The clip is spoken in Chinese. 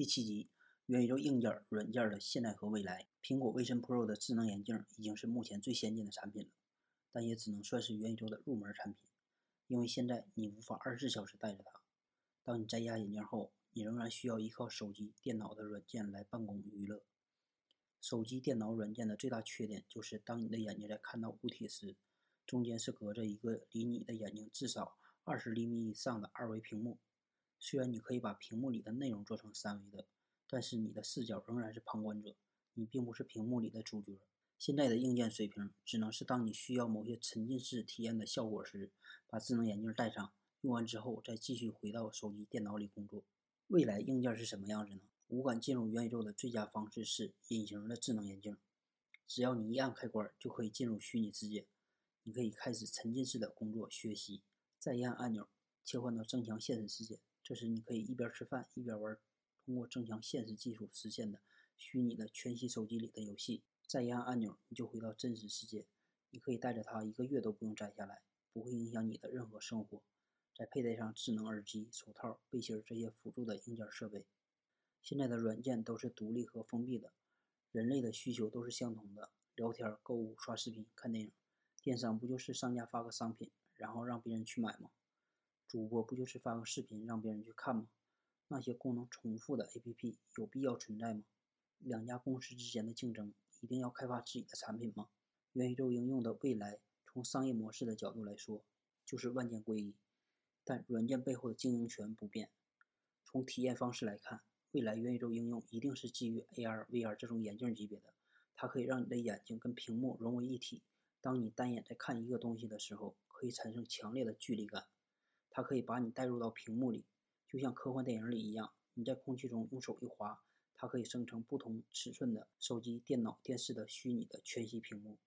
第七集，元宇宙硬件、软件的现代和未来。苹果 Vision Pro 的智能眼镜已经是目前最先进的产品了，但也只能算是元宇宙的入门产品，因为现在你无法二十四小时戴着它。当你摘下眼镜后，你仍然需要依靠手机、电脑的软件来办公娱乐。手机、电脑软件的最大缺点就是，当你的眼睛在看到物体时，中间是隔着一个离你的眼睛至少二十厘米以上的二维屏幕。虽然你可以把屏幕里的内容做成三维的，但是你的视角仍然是旁观者，你并不是屏幕里的主角。现在的硬件水平只能是当你需要某些沉浸式体验的效果时，把智能眼镜戴上，用完之后再继续回到手机、电脑里工作。未来硬件是什么样子呢？无感进入元宇宙的最佳方式是隐形的智能眼镜，只要你一按开关，就可以进入虚拟世界，你可以开始沉浸式的工作、学习，再一按按钮，切换到增强现实世界。这时，你可以一边吃饭一边玩通过增强现实技术实现的虚拟的全息手机里的游戏。再一按按钮，你就回到真实世界。你可以带着它一个月都不用摘下来，不会影响你的任何生活。再佩戴上智能耳机、手套、背心这些辅助的硬件设备。现在的软件都是独立和封闭的，人类的需求都是相同的：聊天、购物、刷视频、看电影。电商不就是商家发个商品，然后让别人去买吗？主播不就是发个视频让别人去看吗？那些功能重复的 APP 有必要存在吗？两家公司之间的竞争一定要开发自己的产品吗？元宇宙应用的未来，从商业模式的角度来说，就是万件归一，但软件背后的经营权不变。从体验方式来看，未来元宇宙应用一定是基于 AR、VR 这种眼镜级别的，它可以让你的眼睛跟屏幕融为一体。当你单眼在看一个东西的时候，可以产生强烈的距离感。它可以把你带入到屏幕里，就像科幻电影里一样。你在空气中用手一划，它可以生成不同尺寸的手机、电脑、电视的虚拟的全息屏幕。